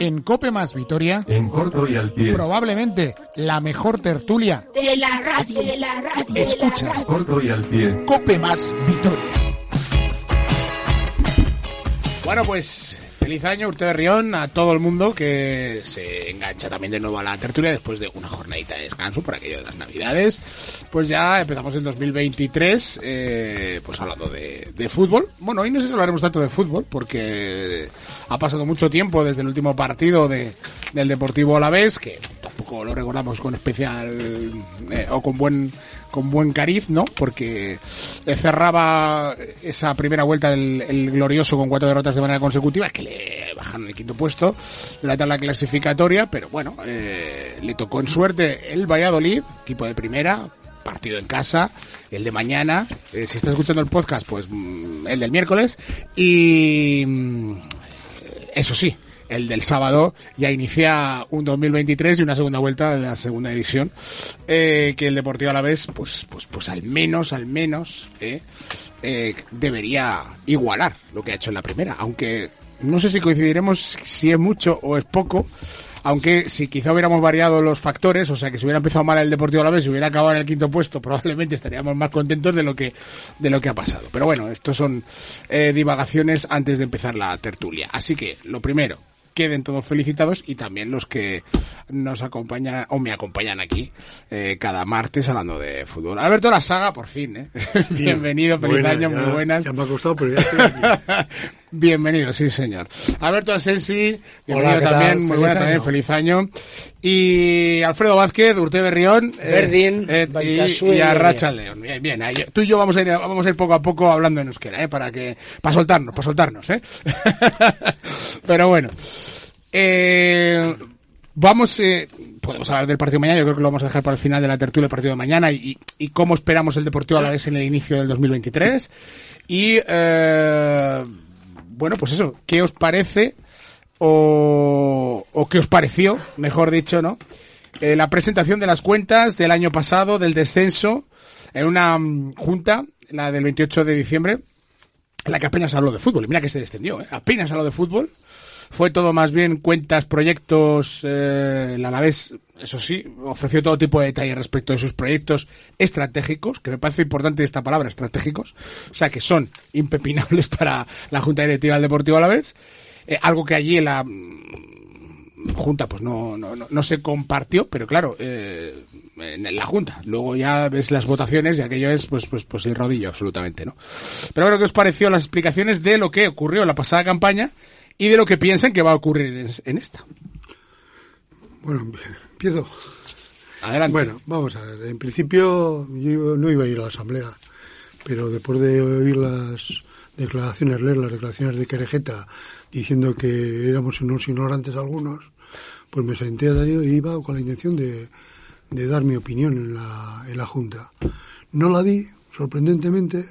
En Cope más Vitoria, En corto y al pie. probablemente la mejor tertulia. de la radio, de la radio. Escuchas Corto y al pie. Cope más Vitoria. Bueno, pues feliz año, Urte Berrión, a todo el mundo que se engancha también de nuevo a la tertulia después de una jornadita de descanso por aquello de las navidades. Pues ya empezamos en 2023, eh, pues hablando de, de fútbol. Bueno, hoy no sé si hablaremos tanto de fútbol porque ha pasado mucho tiempo desde el último partido de, del Deportivo Alavés, que tampoco lo recordamos con especial eh, o con buen con buen cariz, ¿no? Porque eh, cerraba esa primera vuelta del el glorioso con cuatro derrotas de manera consecutiva, que le bajaron el quinto puesto la tabla clasificatoria, pero bueno, eh, le tocó en suerte el Valladolid, equipo de primera, partido en casa, el de mañana, eh, si está escuchando el podcast, pues mm, el del miércoles, y mm, eso sí, el del sábado ya inicia un 2023 y una segunda vuelta de la segunda división eh, que el Deportivo a la vez pues pues pues al menos al menos eh, eh, debería igualar lo que ha hecho en la primera aunque no sé si coincidiremos si es mucho o es poco aunque si quizá hubiéramos variado los factores, o sea que si hubiera empezado mal el Deportivo a la vez, si hubiera acabado en el quinto puesto, probablemente estaríamos más contentos de lo que de lo que ha pasado. Pero bueno, estos son eh, divagaciones antes de empezar la tertulia. Así que lo primero, queden todos felicitados y también los que nos acompañan o me acompañan aquí eh, cada martes hablando de fútbol. Alberto La Saga, por fin, ¿eh? Bienvenido, feliz Buenas, año, ya- muy buenas. Ya me ha costado, pero ya estoy aquí. Bienvenido, sí señor. Alberto Asensi, bienvenido ¿qué tal? también, muy buena también, feliz año. Y Alfredo Vázquez, Urte Berrión, eh, Berdin, eh, y, y a y Racha León. Bien, bien, ahí- tú y yo vamos a ir, vamos a ir poco a poco hablando en euskera, eh, para que, para soltarnos, para soltarnos, eh. Pero bueno. Eh, vamos, eh, podemos hablar del partido de mañana, yo creo que lo vamos a dejar para el final de la tertulia del partido de mañana y, y cómo esperamos el Deportivo a la vez en el inicio del 2023. Y, eh, bueno, pues eso, ¿qué os parece o, qué os pareció, mejor dicho, ¿no? Eh, la presentación de las cuentas del año pasado, del descenso, en una mm, junta, la del 28 de diciembre, en la que apenas habló de fútbol. Y mira que se descendió, ¿eh? apenas habló de fútbol. Fue todo más bien cuentas, proyectos, eh, el Alavés, eso sí, ofreció todo tipo de detalles respecto de sus proyectos estratégicos, que me parece importante esta palabra, estratégicos, o sea que son impepinables para la Junta Directiva del Deportivo Alavés, eh, algo que allí en la mm, Junta pues no, no, no, no se compartió, pero claro, eh, en la Junta. Luego ya ves las votaciones y aquello es pues pues pues el rodillo absolutamente, ¿no? Pero bueno, ¿qué os pareció las explicaciones de lo que ocurrió en la pasada campaña y de lo que piensan que va a ocurrir en, en esta? Bueno, empiezo. Adelante. Bueno, vamos a ver. En principio yo no iba a ir a la asamblea, pero después de oír las declaraciones, leer las declaraciones de Querejeta diciendo que éramos unos ignorantes algunos, pues me senté a y iba con la intención de, de dar mi opinión en la, en la Junta. No la di, sorprendentemente,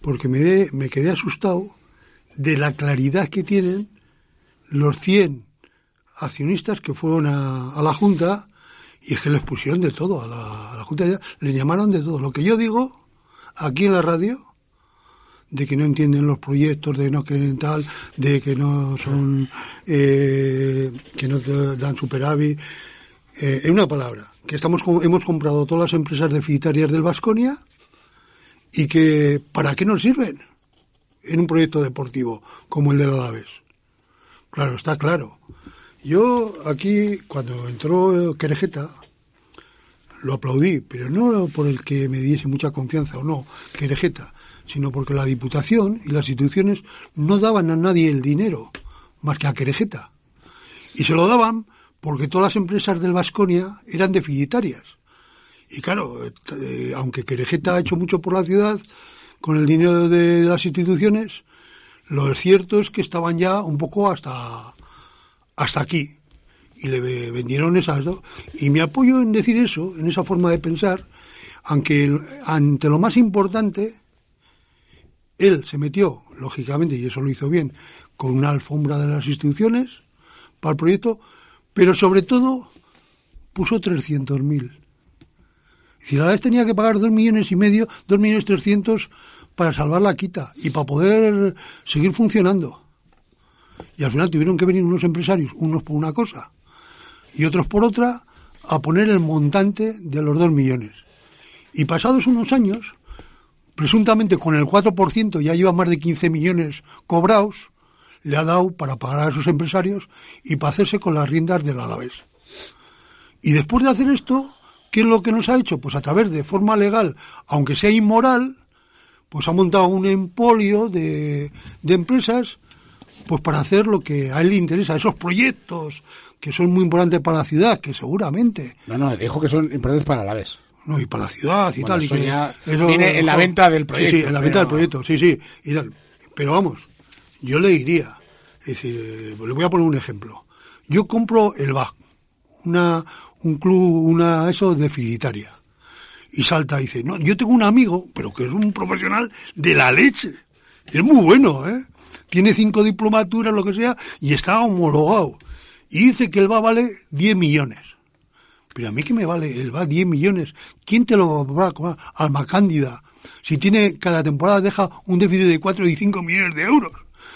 porque me, de- me quedé asustado de la claridad que tienen los 100 accionistas que fueron a, a la Junta y es que les pusieron de todo a la, a la Junta, les llamaron de todo. Lo que yo digo aquí en la radio, de que no entienden los proyectos, de no quieren tal, de que no son, eh, que no te dan superávit, eh, en una palabra, que estamos hemos comprado todas las empresas deficitarias del Vasconia y que ¿para qué nos sirven? En un proyecto deportivo como el del Alavés. Claro, está claro. Yo aquí, cuando entró Querejeta, lo aplaudí, pero no por el que me diese mucha confianza o no, Querejeta, sino porque la Diputación y las instituciones no daban a nadie el dinero, más que a Querejeta. Y se lo daban porque todas las empresas del Vasconia eran deficitarias. Y claro, eh, aunque Querejeta ha hecho mucho por la ciudad, con el dinero de, de las instituciones, Lo cierto es que estaban ya un poco hasta, hasta aquí. Y le ve- vendieron esas dos. Y me apoyo en decir eso, en esa forma de pensar, aunque ante lo más importante, él se metió, lógicamente, y eso lo hizo bien, con una alfombra de las instituciones para el proyecto, pero sobre todo puso 300.000. Y la vez tenía que pagar dos millones y medio, dos millones trescientos para salvar la quita y para poder seguir funcionando. Y al final tuvieron que venir unos empresarios, unos por una cosa y otros por otra, a poner el montante de los dos millones. Y pasados unos años, presuntamente con el 4%, ya lleva más de 15 millones cobrados, le ha dado para pagar a esos empresarios y para hacerse con las riendas del Alavés. Y después de hacer esto, ¿qué es lo que nos ha hecho? Pues a través de forma legal, aunque sea inmoral, pues ha montado un empolio de, de empresas pues para hacer lo que a él le interesa, esos proyectos que son muy importantes para la ciudad, que seguramente, No, no, dijo que son importantes para la vez. no, y para la ciudad y Bueno, tal. y eso que ya viene en la venta del proyecto, Sí, sí, en la venta del proyecto, sí, sí. y tal. Pero vamos, yo le diría, es decir, eh, le voy a poner un ejemplo. Yo compro el BAC, una, un club, una, eso, deficitaria. Y salta y dice, no, yo tengo un amigo, pero que es un profesional de la leche. Es muy bueno, ¿eh? Tiene cinco diplomaturas, lo que sea, y está homologado. Y dice que el BA vale 10 millones. Pero a mí que me vale el va 10 millones. ¿Quién te lo va a cobrar? Alma Cándida. Si tiene, cada temporada deja un déficit de 4 y 5 millones de euros.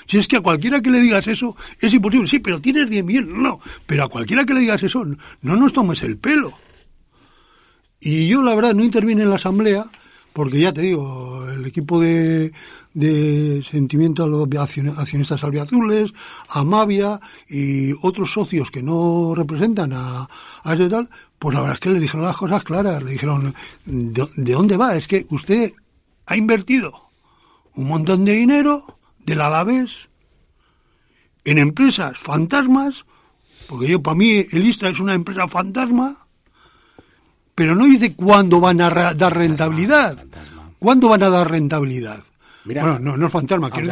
Si es que a cualquiera que le digas eso es imposible. Sí, pero tienes 10 millones. No, pero a cualquiera que le digas eso, no nos tomes el pelo. Y yo, la verdad, no intervine en la asamblea porque ya te digo, el equipo de, de Sentimiento a los Accion- Accionistas Albiazules, Amavia y otros socios que no representan a, a ese tal, pues la verdad es que le dijeron las cosas claras. Le dijeron, ¿de, de dónde va? Es que usted ha invertido un montón de dinero del Alavés en empresas fantasmas, porque yo, para mí, el ISTA es una empresa fantasma, pero no dice cuándo van a dar rentabilidad. fantasma. ¿Cuándo van a dar rentabilidad? Mira, bueno, no, no es fantasma, que,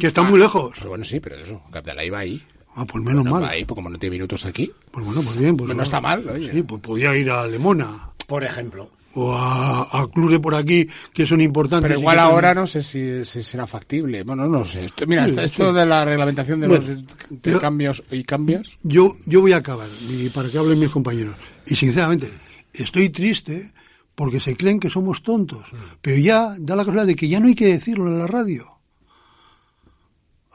que está muy ah, lejos. Pero bueno, sí, pero eso, que Abdalá iba ahí. Ah, pues menos No, mal. va ahí, pues como no tiene minutos aquí. Pues bueno, pues bien. Pues No está mal, oye. Sí, pues podía ir a Lemona Por ejemplo. o a, a clubes por aquí que son importantes. Pero igual ahora no sé si, si será factible. Bueno, no sé. Esto- mira, Sí, esto, esto sí. de la reglamentación de Bueno, los intercambios y cambios. Yo, yo voy a acabar, y para que hablen mis compañeros. Y sinceramente, estoy triste porque se creen que somos tontos. Mm. Pero ya da la casualidad de que ya no hay que decirlo en la radio.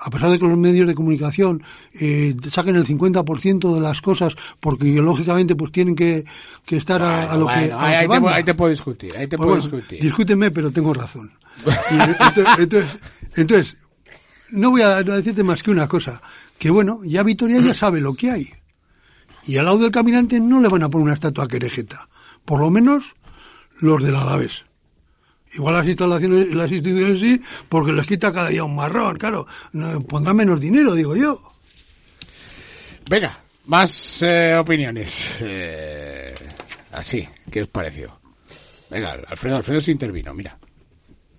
A pesar de que los medios de comunicación eh, saquen el 50% de las cosas porque ideológicamente pues tienen que, que estar a, a lo que, a lo ahí, que te, puedo- ahí te puedo discutir. Ahí te Pues puedo bueno, discutir. discúteme, pero tengo razón. Y entonces, entonces, entonces, no voy a decirte más que una cosa, que bueno, ya Vitoria ya sabe lo que hay. Y al lado del caminante no le van a poner una estatua querejeta. Por lo menos los del Alavés. Igual las instalaciones, las instituciones sí, porque les quita cada día un marrón, claro. No, pondrán menos dinero, digo yo. Venga, más eh, opiniones. Eh, así, ¿qué os pareció? Venga, Alfredo, Alfredo se intervino, mira.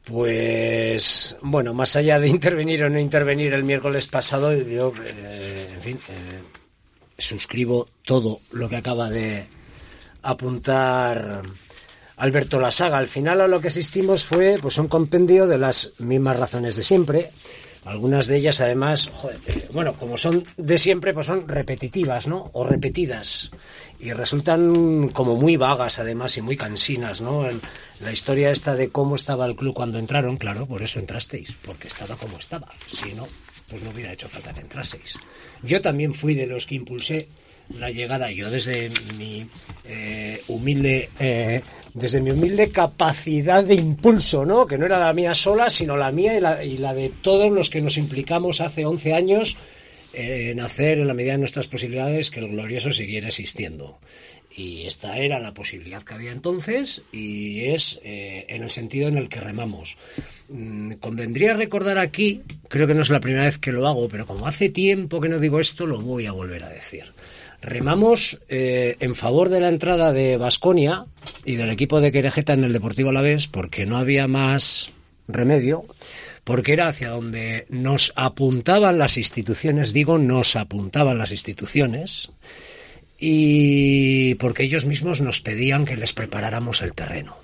Pues bueno, más allá de intervenir o no intervenir el miércoles pasado, yo, eh, en fin, eh, suscribo todo lo que acaba de apuntar Alberto Lasaga. Al final a lo que asistimos fue pues un compendio de las mismas razones de siempre. Algunas de ellas, además, eh, bueno, como son de siempre, pues son repetitivas, ¿no? O repetidas. Y resultan como muy vagas, además, y muy cansinas, ¿no? La historia esta de cómo estaba el club cuando entraron, claro, por eso entrasteis, porque estaba como estaba. Si no, pues no hubiera hecho falta que entraseis. Yo también fui de los que impulsé la llegada, yo desde mi eh, humilde, eh, desde mi humilde capacidad de impulso, ¿no? Que no era la mía sola, sino la mía y la, y la de todos los que nos implicamos hace 11 años en hacer, en la medida de nuestras posibilidades, que el glorioso siguiera existiendo. Y esta era la posibilidad que había entonces y es eh, en el sentido en el que remamos. Mm, convendría recordar aquí, creo que no es la primera vez que lo hago, pero como hace tiempo que no digo esto, lo voy a volver a decir. Remamos eh, en favor de la entrada de Basconia y del equipo de Querejeta en el Deportivo Alavés porque no había más remedio, porque era hacia donde nos apuntaban las instituciones, digo, nos apuntaban las instituciones, y porque ellos mismos nos pedían que les preparáramos el terreno.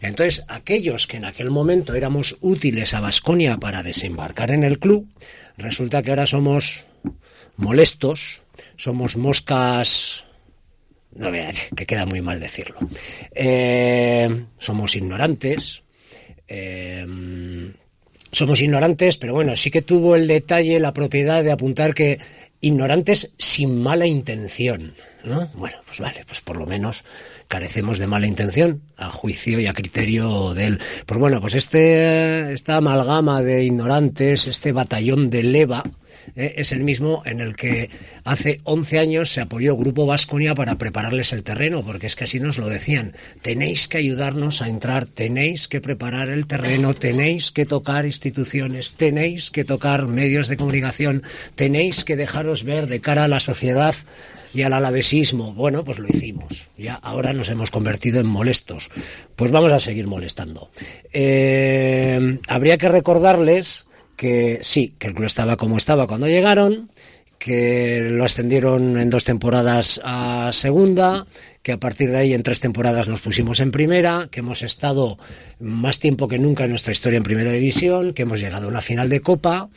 Entonces, aquellos que en aquel momento éramos útiles a Vasconia para desembarcar en el club, resulta que ahora somos molestos, somos moscas no que queda muy mal decirlo. Eh, somos ignorantes. Eh, somos ignorantes, pero bueno, sí que tuvo el detalle, la propiedad de apuntar que ignorantes sin mala intención. ¿no? Bueno, pues vale, pues por lo menos carecemos de mala intención a juicio y a criterio de él. Pues bueno, pues este, esta amalgama de ignorantes, este batallón de leva, eh, es el mismo en el que hace 11 años se apoyó Grupo Vasconia para prepararles el terreno, porque es que así nos lo decían. Tenéis que ayudarnos a entrar, tenéis que preparar el terreno, tenéis que tocar instituciones, tenéis que tocar medios de comunicación, tenéis que dejaros ver de cara a la sociedad y al alavesismo. Bueno, pues lo hicimos. Ya ahora nos hemos convertido en molestos. Pues vamos a seguir molestando. Eh, habría que recordarles que sí, que el club estaba como estaba cuando llegaron, que lo ascendieron en dos temporadas a segunda, que a partir de ahí en tres temporadas nos pusimos en primera, que hemos estado más tiempo que nunca en nuestra historia en primera división, que hemos llegado a una final de copa.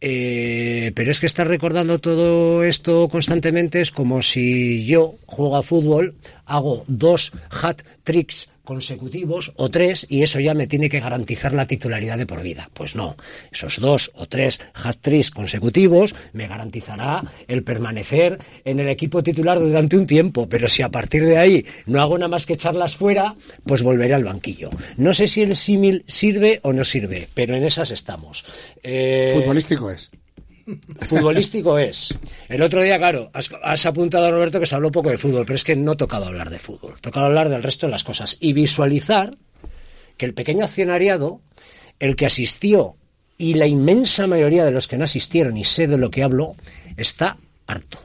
Eh, pero es que estar recordando todo esto constantemente es como si yo juego a fútbol, hago dos hat tricks consecutivos o tres y eso ya me tiene que garantizar la titularidad de por vida. Pues no, esos dos o tres hat-tricks consecutivos me garantizará el permanecer en el equipo titular durante un tiempo, pero si a partir de ahí no hago nada más que echarlas fuera, pues volveré al banquillo. No sé si el símil sirve o no sirve, pero en esas estamos. Eh, Futbolístico es. Futbolístico es. El otro día, claro, has, apuntado a Roberto que se habló poco de fútbol, pero es que no tocaba hablar de fútbol, tocaba hablar del resto de las cosas. Y visualizar que el pequeño accionariado, el que asistió y la inmensa mayoría de los que no asistieron, y sé de lo que hablo, está harto.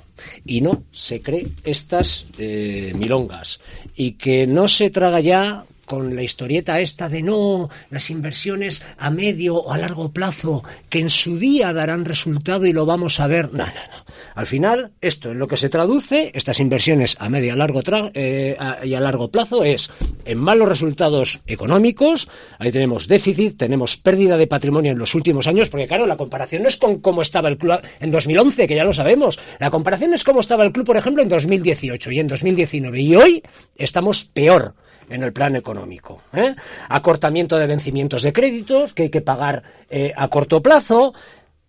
Y no se cree estas eh, milongas. Y que no se traga ya con la historieta esta de no, las inversiones a medio o a largo plazo, que en su día darán resultado y lo vamos a ver. No, no, no. Al final, esto en lo que se traduce, estas inversiones a medio a largo eh, y a largo plazo, es en malos resultados económicos, ahí tenemos déficit, tenemos pérdida de patrimonio en los últimos años, porque claro, la comparación no es con cómo estaba el club en 2011, que ya lo sabemos, la comparación es cómo estaba el club, por ejemplo, en 2018 y en 2019, y hoy estamos peor en el plan económico. ¿eh? Acortamiento de vencimientos de créditos que hay que pagar eh, a corto plazo.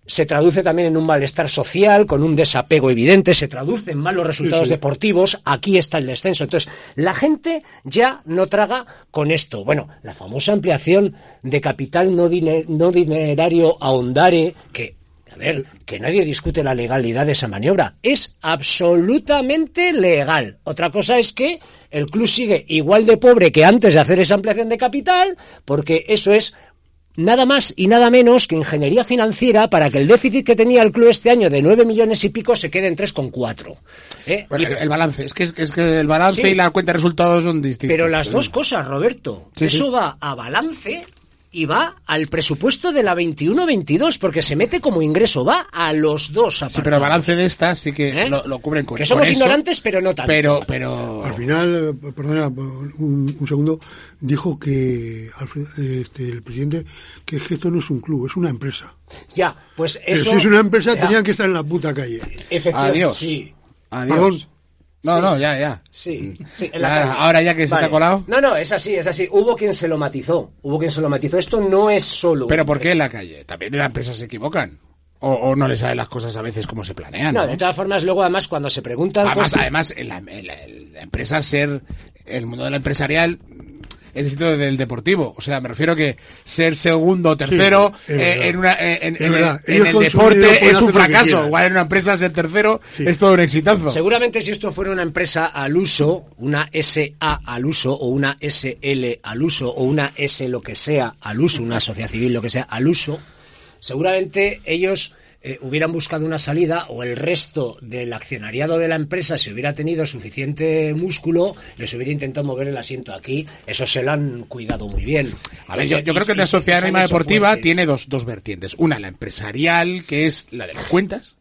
Se traduce también en un malestar social, con un desapego evidente, se traduce en malos resultados deportivos, aquí está el descenso. Entonces, la gente ya no traga con esto. Bueno, la famosa ampliación de capital no, no dinerario a Ondare, que a ver, que nadie discute la legalidad de esa maniobra. Es absolutamente legal. Otra cosa es que el club sigue igual de pobre que antes de hacer esa ampliación de capital, porque eso es nada más y nada menos que ingeniería financiera para que el déficit que tenía el club este año de 9 millones y pico se quede en 3,4. ¿eh? el balance, es que, es que el balance y la cuenta de resultados son distintos. Pero las dos cosas, Roberto. eso va a balance y va al presupuesto de la 21-22, porque se mete como ingreso, va a los dos Sí, pero el balance de esta sí que ¿Eh? lo, cubren con Que somos ignorantes, pero no tanto. Pero, pero... Al final, perdona, un, segundo, dijo que este, el presidente que, es que esto no es un club, es una empresa. Ya, pues eso... si es una empresa, tenían que estar en la puta calle. Efectivamente, Adiós. Sí. Adiós. No, no, ya, ya. Sí, ahora ya que se te ha colado. No, no, es así, es así. Hubo quien se lo matizó. Hubo quien se lo matizó. Esto no es solo. ¿Pero por qué en la calle? También las empresas se equivocan. O, no les salen las cosas a veces como se planean. No, de todas formas, luego además cuando se preguntan... Además, además en la, en la, empresa ser, el mundo del empresarial el distinto del deportivo. O sea, me refiero que ser segundo o tercero eh, en, una, en, el deporte es un fracaso. Igual en una empresa ser tercero es todo un exitazo. Seguramente si esto fuera una empresa al uso, una SA al uso o una SL al uso o una S lo que sea al uso, una sociedad civil lo que sea al uso, seguramente ellos eh, hubieran buscado una salida o el resto del accionariado de la empresa, si hubiera tenido suficiente músculo, les hubiera intentado mover el asiento aquí. Eso se lo han cuidado muy bien. A ver, yo, yo creo que la sociedad anónima deportiva tiene dos, dos vertientes. Una, la empresarial, que es la de las cuentas,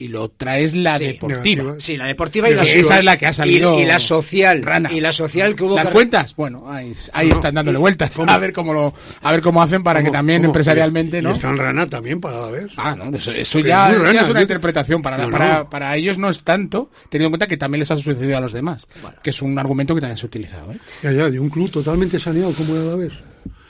y la otra es la Sí. deportiva. Sí, la deportiva y Que la esa es la que ha salido y, y la social rana. y la social que hubo Las que- cuentas, bueno, ahí, ahí No, están dándole vueltas. ¿Cómo? A ver cómo lo, a ver cómo hacen para que ¿Cómo? también ¿Cómo? empresarialmente, Y ¿no? está en rana también para la vez. Ah, no, eso, eso Que ya, es muy ya rana, es una yo- interpretación. Para, No, no. para, para ellos no es tanto, teniendo en cuenta que también les ha sucedido a los demás. Que es un argumento que también se ha utilizado. ¿eh? Ya, ya, de un club totalmente saneado como era la vez.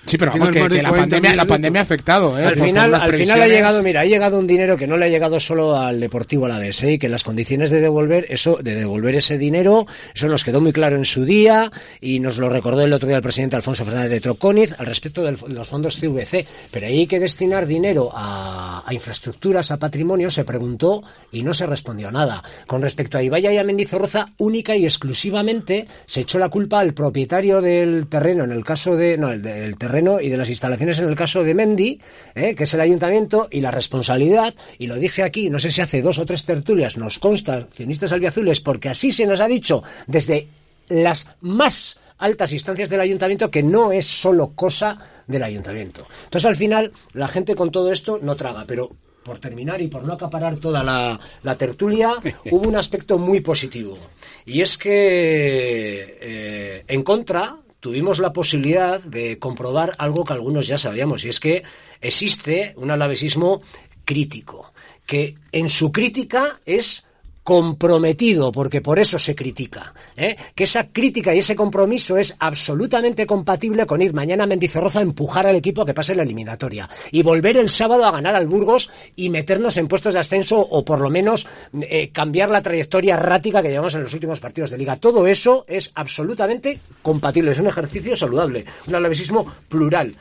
Sí, pero vamos, que, la, 40 pandemia, la pandemia ha afectado. ¿eh? al Por- final, por al final ha llegado, mira, ha llegado un dinero que no le ha llegado solo al Deportivo a la vez, ¿eh? y que las condiciones de devolver eso, de devolver ese dinero, eso nos quedó muy claro en su día y nos lo recordó el otro día el presidente Alfonso Fernández de Trocóniz al respecto del- de los fondos CVC. Pero ahí hay que destinar dinero a, a infraestructuras, a patrimonio, se preguntó y no se respondió a nada. Con respecto a Ibaya y a Mendizorroza, única y exclusivamente se echó la culpa al propietario del terreno, en el caso de, no, el del terreno y de las instalaciones en el caso de Mendi, ¿eh? que es el ayuntamiento, y la responsabilidad, y lo dije aquí, no sé si hace dos o tres tertulias, nos consta, accionistas albiazules, porque así se nos ha dicho desde las más altas instancias del ayuntamiento que no es solo cosa del ayuntamiento. Entonces, al final, la gente con todo esto no traga, pero por terminar y por no acaparar toda la, la tertulia, hubo un aspecto muy positivo. Y es que, eh, en contra, tuvimos la posibilidad de comprobar algo que algunos ya sabíamos, y es que existe un alavesismo crítico, que en su crítica es comprometido, porque por eso se critica, ¿eh? que esa crítica y ese compromiso es absolutamente compatible con ir mañana a Mendizorroza a empujar al equipo a que pase la eliminatoria y volver el sábado a ganar al Burgos y meternos en puestos de ascenso o por lo menos eh, cambiar la trayectoria errática que llevamos en los últimos partidos de liga. Todo eso es absolutamente compatible, es un ejercicio saludable, un alavesismo plural,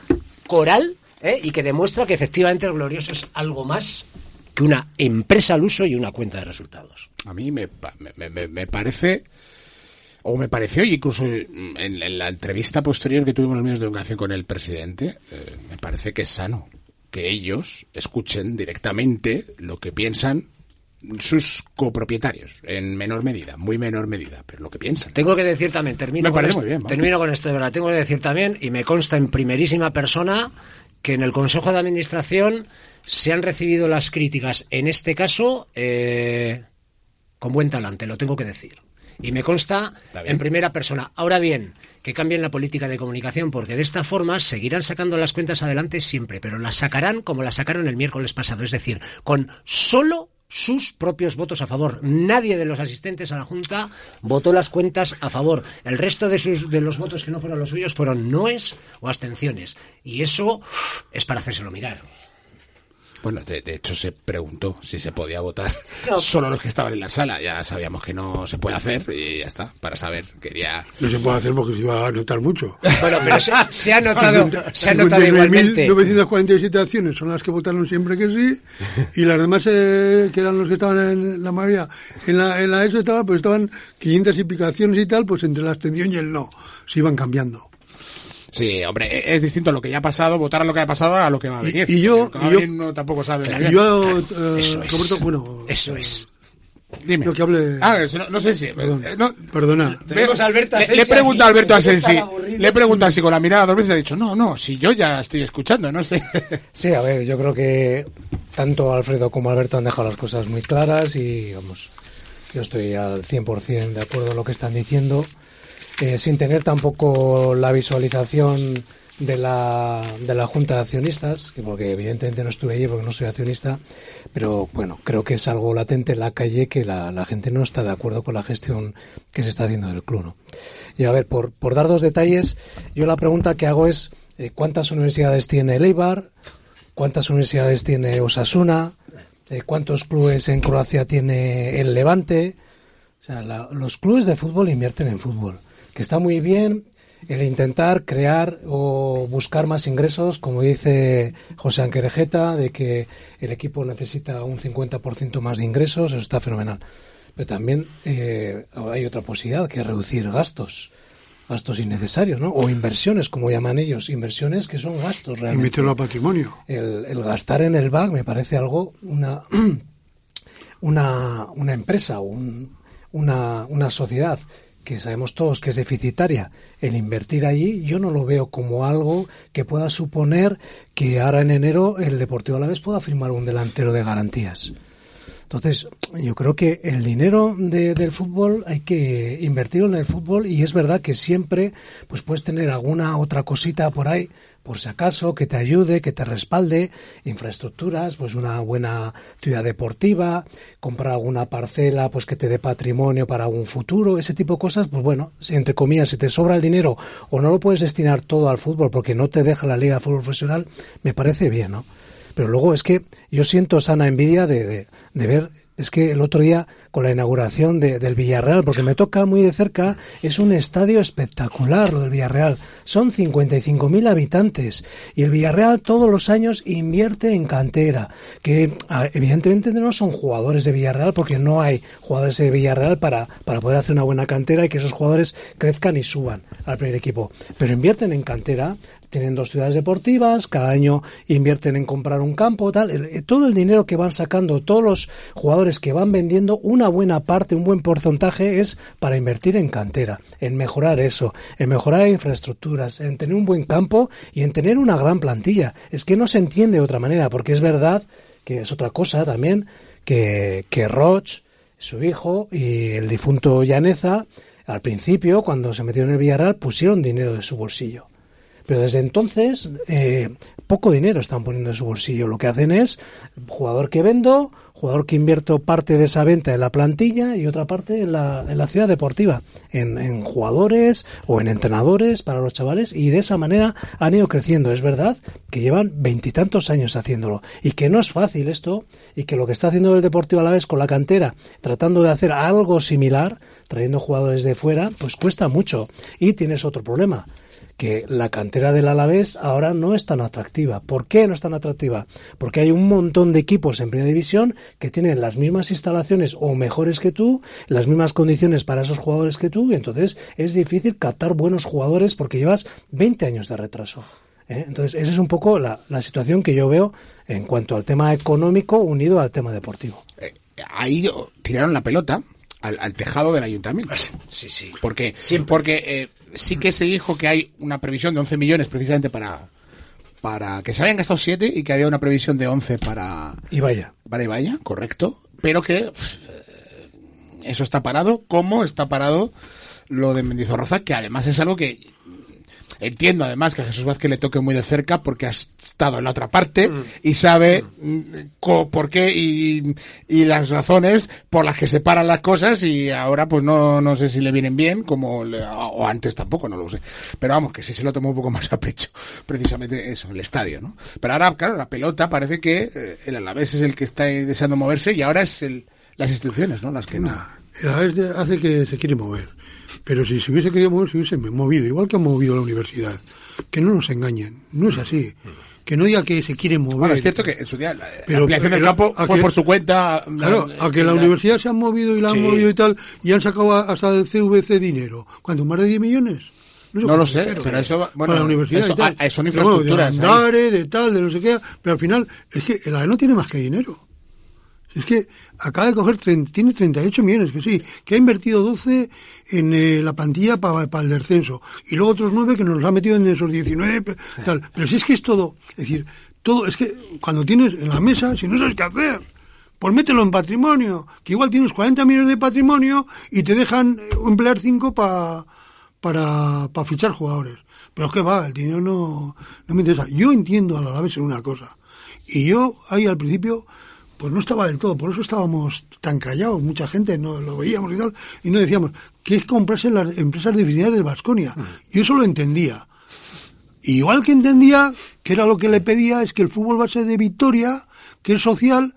coral ¿eh? y que demuestra que efectivamente el glorioso es algo más que una empresa al uso y una cuenta de resultados. A mí me, me, me- me parece, o me pareció, y incluso en, en la entrevista posterior que tuvimos en los medios de comunicación con el presidente, eh, me parece que es sano que ellos escuchen directamente lo que piensan sus copropietarios, en menor medida, muy menor medida, pero lo que piensan. Tengo que decir también, termino, Me con, esto, bien, termino con esto de verdad, tengo que decir también, y me consta en primerísima persona, que en el Consejo de Administración se han recibido las críticas, en este caso, eh, con buen talante, lo tengo que decir. Y me consta en primera persona. Ahora bien, que cambien la política de comunicación, porque de esta forma seguirán sacando las cuentas adelante siempre, pero las sacarán como las sacaron el miércoles pasado, es decir, con solo sus propios votos a favor. Nadie de los asistentes a la Junta votó las cuentas a favor. El resto de, sus, de los votos que no fueron los suyos fueron noes o abstenciones. Y eso es para hacérselo mirar. Bueno, de, de hecho se preguntó si se podía votar No. solo los que estaban en la sala. Ya sabíamos que no se puede hacer y ya está, para saber. Quería... No se puede hacer porque se iba a notar mucho. Bueno, pero se, se ha notado, se ha notado igualmente. 59.947 acciones son las que votaron siempre que sí y las demás eh, que eran los que estaban en la mayoría en la, en la ESO estaba, pues estaban 500 y pico acciones y tal pues entre la abstención y el no se iban cambiando Sí, hombre, es distinto lo que ya ha pasado, votar a lo que ha pasado a lo que va a venir. y yo- a y yo- no tampoco sabe. bien. yo eh, Eso es. Roberto bueno Eso es. Dime. Lo que hable- Ah, eso no, no sé si... Perdón. eh, no, perdona Tenemos a Alberto le, Asensi le he preguntado a Alberto Asensi, le así con la mirada dos veces y ha dicho, no, no, si yo ya estoy escuchando, no sé. Sí, a ver, yo creo que tanto Alfredo como Alberto han dejado las cosas muy claras y, vamos, yo estoy al 100% de acuerdo con lo que están diciendo, sin tener tampoco la visualización de la, de la Junta de Accionistas, que porque evidentemente no estuve allí porque no soy accionista, pero bueno, creo que es algo latente en la calle que la, la gente no está de acuerdo con la gestión que se está haciendo del club. ¿no? Y a ver, por, por dar dos detalles, yo la pregunta que hago es, eh, ¿cuántas universidades tiene el Eibar? ¿Cuántas universidades tiene Osasuna? Eh, ¿Cuántos clubes en Croacia tiene el Levante? O sea, la- los clubes de fútbol invierten en fútbol, que está muy bien el intentar crear o buscar más ingresos, como dice José Anquerejeta, de que el equipo necesita un 50% más de ingresos, eso está fenomenal. Pero también eh, hay otra posibilidad, que es reducir gastos. gastos innecesarios, ¿no? O inversiones, como llaman ellos, inversiones que son gastos realmente. a patrimonio. El, el gastar en el BAC me parece algo, una, una, una empresa, un- una, una sociedad que sabemos todos que es deficitaria, el invertir allí, yo no lo veo como algo que pueda suponer que ahora en enero el Deportivo Alavés pueda firmar un delantero de garantías. Entonces, yo creo que el dinero de- del fútbol hay que invertirlo en el fútbol y es verdad que siempre pues puedes tener alguna otra cosita por ahí, por si acaso, que te ayude, que te respalde, infraestructuras, pues una buena ciudad deportiva, comprar alguna parcela pues que te dé patrimonio para un futuro, ese tipo de cosas, pues bueno, entre comillas, si te sobra el dinero o no lo puedes destinar todo al fútbol porque no te deja la liga de fútbol profesional, me parece bien, ¿no? Pero luego es que yo siento sana envidia de, de ver, es que el otro día con la inauguración de- del Villarreal, porque me toca muy de cerca, es un estadio espectacular lo del Villarreal. Son 55.000 habitantes y el Villarreal todos los años invierte en cantera, que evidentemente no son jugadores de Villarreal porque no hay jugadores de Villarreal para, para poder hacer una buena cantera y que esos jugadores crezcan y suban al primer equipo. Pero invierten en cantera, tienen dos ciudades deportivas, cada año invierten en comprar un campo, tal. Eh, todo el dinero que van sacando, todos los jugadores que van vendiendo, una buena parte, un buen porcentaje es para invertir en cantera, en mejorar eso, en mejorar infraestructuras, en tener un buen campo y en tener una gran plantilla. Es que no se entiende de otra manera, porque es verdad que es otra cosa también que, que Roch, su hijo y el difunto Llaneza, al principio, cuando se metieron en el Villarreal, pusieron dinero de su bolsillo. Pero desde entonces, eh, poco dinero están poniendo en su bolsillo. Lo que hacen es jugador que vendo, jugador que invierto parte de esa venta en la plantilla y otra parte en la, en la ciudad deportiva, en, en jugadores o en entrenadores para los chavales y de esa manera han ido creciendo. Es verdad que llevan veintitantos años haciéndolo y que no es fácil esto y que lo que está haciendo el Deportivo a la vez con la cantera, tratando de hacer algo similar, trayendo jugadores de fuera, pues cuesta mucho. Y tienes otro problema que la cantera del Alavés ahora no es tan atractiva. ¿Por qué no es tan atractiva? Porque hay un montón de equipos en primera división que tienen las mismas instalaciones o mejores que tú, las mismas condiciones para esos jugadores que tú, y entonces es difícil captar buenos jugadores porque llevas 20 años de retraso. ¿eh? Entonces, esa es un poco la, la situación que yo veo en cuanto al tema económico unido al tema deportivo. Eh, ahí tiraron la pelota al, al tejado del ayuntamiento. Sí, sí. Porque, Siempre. porque eh, sí que se dijo que hay una previsión de 11 millones precisamente para, para que se habían gastado 7 y que había una previsión de 11 para, Y vaya. para Ibaya, correcto. Pero que eh, eso está parado, como está parado lo de Mendizorroza, que además es algo que entiendo además que a Jesús Vázquez le toque muy de cerca porque ha estado en la otra parte y sabe mm, co- por qué y, y las razones por las que se paran las cosas y ahora pues no, no sé si le vienen bien como le- o antes tampoco, no lo sé. Pero vamos, que sí se lo tomó un poco más a pecho, precisamente eso, el estadio, ¿no? Pero ahora, claro, la pelota parece que eh, el Alavés es el que está deseando moverse y ahora es el, las instituciones, ¿no? Las que no. El Alavés hace que se quiere mover. Pero si se hubiese querido mover, se hubiese movido. Igual que ha movido la universidad. Que no nos engañen. No es así. Que no diga que se quiere mover. Bueno, es cierto que en su día la, Pero- ampliación del campo fue que- por su cuenta. Claro, la- a que la la- universidad se han movido y la han movido y tal, y han sacado hasta del CVC dinero. ¿Cuánto? ¿Más de 10 millones? No lo sé, pero eso bueno, la universidad eso- y tal. ah, son Pero bueno, infraestructuras De ahí. Andare, de tal, de no sé qué. Pero al final, es que el AE no tiene más que dinero. Es que acaba de coger, tiene 38 millones, que sí, que ha invertido 12 en eh, la plantilla para el descenso. Y luego otros 9 que nos los ha metido en esos 19, pe- tal. Pero si es que es todo, es decir, todo, es que cuando tienes en la mesa, si no sabes qué hacer, pues mételo en patrimonio, que igual tienes 40 millones de patrimonio y te dejan eh, emplear 5 pa- para, para fichar jugadores. Pero es que va, el dinero no, no me interesa. Yo entiendo a la vez en una cosa. Y yo ahí al principio, pues no estaba del todo, por eso estábamos tan callados, mucha gente no lo veíamos y tal, y no decíamos, que es comprarse las empresas deficitarias del Vasconia. Yo eso lo entendía. Igual que entendía que era lo que le pedía, es que el fútbol base de Victoria, que es social,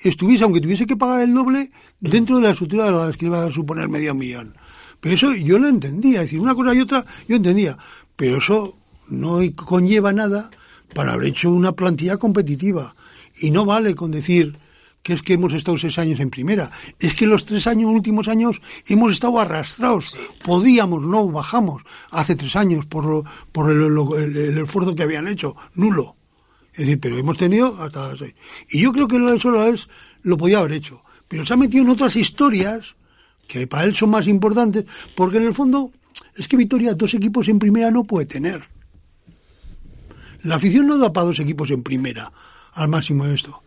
estuviese, aunque tuviese que pagar el doble, dentro de la estructura de las que iba a suponer medio millón. Pero eso yo lo entendía, es decir, una cosa y otra yo entendía, pero eso no conlleva nada para haber hecho una plantilla competitiva. Y no vale con decir que es que hemos estado seis años en primera. Es que los tres años, últimos años, hemos estado arrastrados. Podíamos, no bajamos hace tres años por, lo- por el, esfuerzo que habían hecho. Nulo. Es decir, pero hemos tenido hasta seis. Y yo creo que lo de Solares lo podía haber hecho. Pero se ha metido en otras historias que para él son más importantes, porque en el fondo es que Vitoria dos equipos en primera no puede tener. La afición no da para dos equipos en primera al máximo de esto.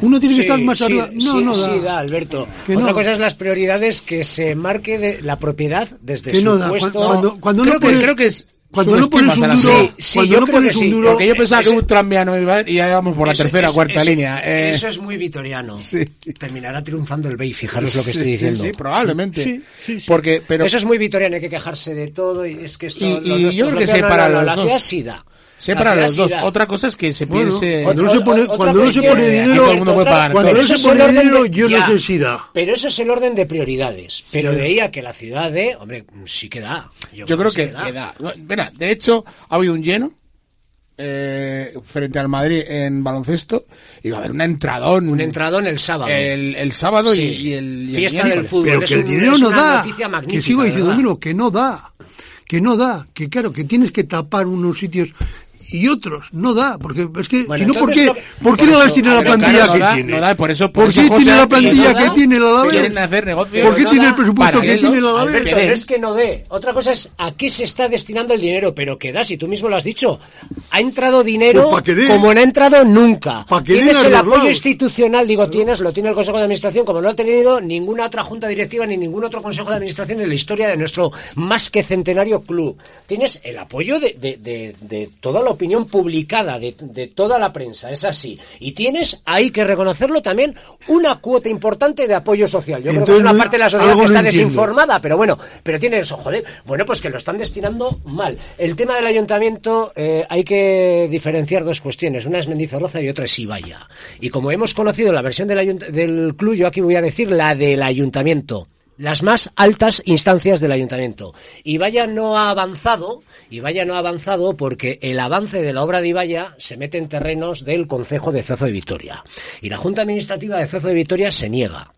Uno tiene que estar más sí, arriba. No, sí, no da. sí da, Alberto. Que Otra no. cosa es las prioridades que se marque de la propiedad desde Que su no da. puesto. Cuando, cuando creo, no que, pones, creo que es cuando no pones un duro, cuando no pones que un sí, duro, Porque yo pensaba Eso- que un tranviano iba y ya vamos por la Eso- tercera, eso- cuarta eso- línea. Eh, Eso es muy vitoriano. Sí. Terminará triunfando el Bay, fijaros lo que sí, estoy diciendo. Sí, probablemente. Sí, sí, sí. Porque, pero, Eso es muy vitoriano, hay que quejarse de todo y es que esto... Y- lo y yo es creo que No, para los la dos. ciudad sí da. Sé La para los sí dos. Otra cosa es que se Bueno, piense. cuando no se pone, cuando no se pone dinero, todo el mundo puede pagar cuando no se pone dinero, de- yo no sé si da. Pero eso es el orden de prioridades. Pero de ahí a que la ciudad de... Hombre, sí que da. Yo creo sí que, que da. Mira, de hecho, ha habido un lleno eh, frente al Madrid en baloncesto y va a haber un entradón. Un entradón el sábado. el, el sábado y- Sí. y, el, y el Fiesta del fútbol. Pero es que el dinero no una da. Que sigo diciendo, mira, que no da. Que no da. Que claro, que tienes que tapar unos sitios y otros. No da. Porque es que, Bueno, si no, ¿por qué, ¿por qué por no tiene la pero plantilla claro, no que da, tiene? no da, por eso- ¿Por por qué tiene la plantilla no que da, tiene la Alavés? Quieren hacer negocio. ¿Por qué no tiene da el presupuesto que tiene la Alavés? No es que no dé. Otra cosa es a qué se está destinando el dinero, pero que da, si tú mismo lo has dicho. Ha entrado dinero Pues pa' que dé. como no ha entrado nunca. Pa' que tienes el apoyo lados. institucional, digo, tienes, lo tiene el Consejo de Administración, como no ha tenido ninguna otra junta directiva ni ningún otro Consejo de Administración en la historia de nuestro más que centenario club. Tienes el apoyo de, de- de- de toda la opinión publicada, de, de toda la prensa, es así. Y tienes, hay que reconocerlo también, una cuota importante de apoyo social. Yo creo que es una no- parte de la sociedad que está desinformada, pero bueno, pero tiene eso, joder. Bueno, pues que lo están destinando mal. El tema del ayuntamiento, eh, hay que diferenciar dos cuestiones. Una es Mendizorroza y otra es Ibaya. Y como hemos conocido la versión del, del club, yo aquí voy a decir la del ayuntamiento. Las más altas instancias del ayuntamiento. Ibaya no ha avanzado, Ibaya no ha avanzado porque el avance de la obra de Ibaya se mete en terrenos del Concejo de Zozo de Vitoria. Y la Junta Administrativa de Zozo de Vitoria se niega.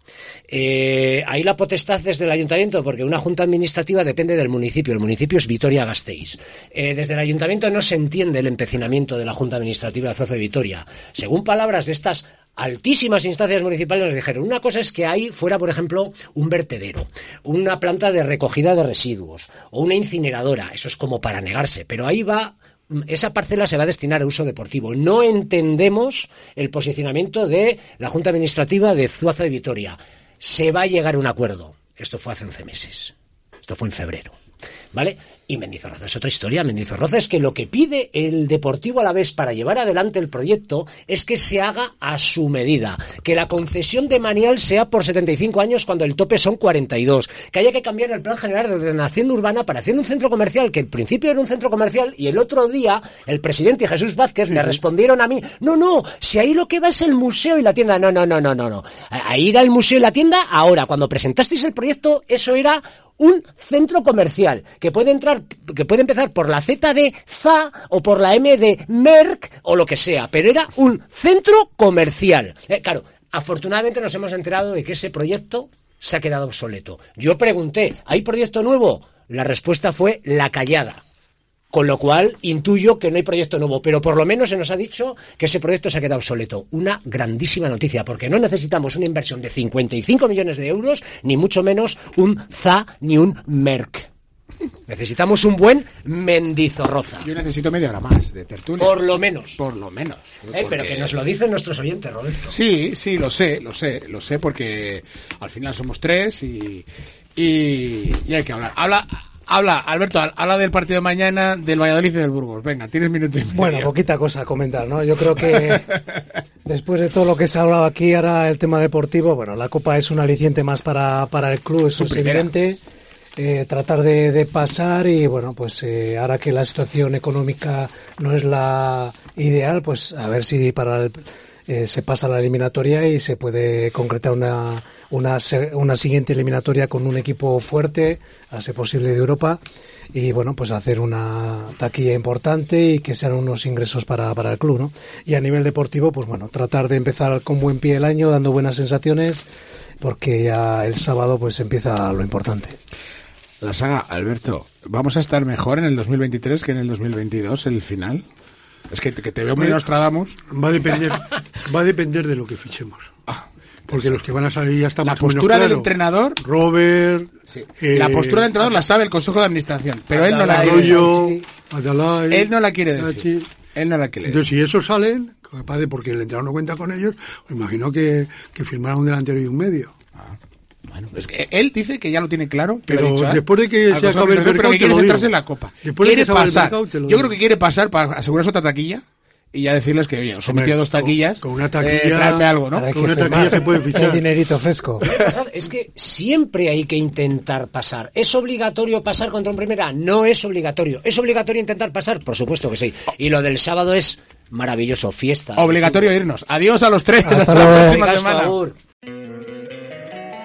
Eh, ahí la potestad es del ayuntamiento, porque una junta administrativa depende del municipio. El municipio es Vitoria-Gasteiz. Eh, desde el ayuntamiento no se entiende el empecinamiento de la junta administrativa de Zozo de Vitoria. Según palabras de estas altísimas instancias municipales nos dijeron, una cosa es que ahí fuera, por ejemplo, un vertedero, una planta de recogida de residuos o una incineradora. Eso es como para negarse, pero ahí va esa parcela se va a destinar a uso deportivo. No entendemos el posicionamiento de la Junta Administrativa de Zuaza de Vitoria. Se va a llegar a un acuerdo. Esto fue hace 11 meses. Esto fue en febrero. ¿Vale? Y Mendizorroza es otra historia. Mendizorroza es que lo que pide el Deportivo a la vez para llevar adelante el proyecto es que se haga a su medida. Que la concesión de Manial sea por 75 años cuando el tope son 42. Que haya que cambiar el plan general de ordenación urbana para hacer un centro comercial que al principio era un centro comercial y el otro día el presidente y Jesús Vázquez me respondieron a mí, no, no, si ahí lo que va es el museo y la tienda. No, no, no, no, no, no. A ir al museo y la tienda ahora. Cuando presentasteis el proyecto, eso era un centro comercial que puede entrar, que puede empezar por la Z de ZA o por la M de Merck o lo que sea, pero era un centro comercial. Eh, claro, afortunadamente nos hemos enterado de que ese proyecto se ha quedado obsoleto. Yo pregunté, ¿hay proyecto nuevo? La respuesta fue la callada. Con lo cual intuyo que no hay proyecto nuevo, pero por lo menos se nos ha dicho que ese proyecto se ha quedado obsoleto. Una grandísima noticia, porque no necesitamos una inversión de 55 millones de euros, ni mucho menos un ZA ni un Merck. Necesitamos un buen Mendizorroza. Yo necesito media hora más de tertulia. Por lo menos. Por lo menos. Eh, pero que nos lo dicen nuestros oyentes, Roberto. Sí, sí, lo sé, lo sé, lo sé, porque al final somos tres y, y, y hay que hablar. Habla, habla, Alberto, habla del partido de mañana del Valladolid y del Burgos. Venga, tienes minuto y medio. Bueno, poquita cosa a comentar, ¿no? Yo creo que después de todo lo que se ha hablado aquí, ahora el tema deportivo, bueno, la Copa es un aliciente más para, para el club, eso es primera. evidente. Eh, tratar de, de pasar y, bueno, pues eh, ahora que la situación económica no es la ideal, pues a ver si para el, eh, se pasa la eliminatoria y se puede concretar una, una, una siguiente eliminatoria con un equipo fuerte, a ser posible de Europa, y bueno, pues hacer una taquilla importante y que sean unos ingresos para, para el club, ¿no? Y a nivel deportivo, pues bueno, tratar de empezar con buen pie el año, dando buenas sensaciones, porque ya el sábado pues empieza lo importante. La saga, Alberto, ¿vamos a estar mejor en el 2023 que en el 2022, el final? Es que, te- que te veo muy Nostradamus. Va a depender, va a depender de lo que fichemos. Porque los que van a salir ya están La más o menos postura del claro. entrenador, Robert, eh, la postura del entrenador la sabe el Consejo de Administración, pero él no la quiere. Atalay, Él no la quiere decir. Él no la quiere Entonces, si esos salen, porque el entrenador no cuenta con ellos, me imagino que, que firmará un delantero y un medio. Bueno, es que él dice que ya lo tiene claro. que Pero dicho, ¿eh? después de que se acabe el mercado, que quiere centrarse en la Copa. Después de quiere que pasar. mercado, Yo creo que quiere pasar para asegurarse otra taquilla y ya decirles que, oye, os he metido dos taquillas. con una eh, taquilla- traedme algo, ¿no? Con que una taquilla se puede fichar. Dinerito fresco. Es que siempre hay que intentar pasar. ¿Es obligatorio pasar contra un primera? No es obligatorio. ¿Es obligatorio intentar pasar? Por supuesto que sí. Y lo del sábado es maravilloso, fiesta. Obligatorio irnos. Adiós a los tres. Hasta la próxima semana.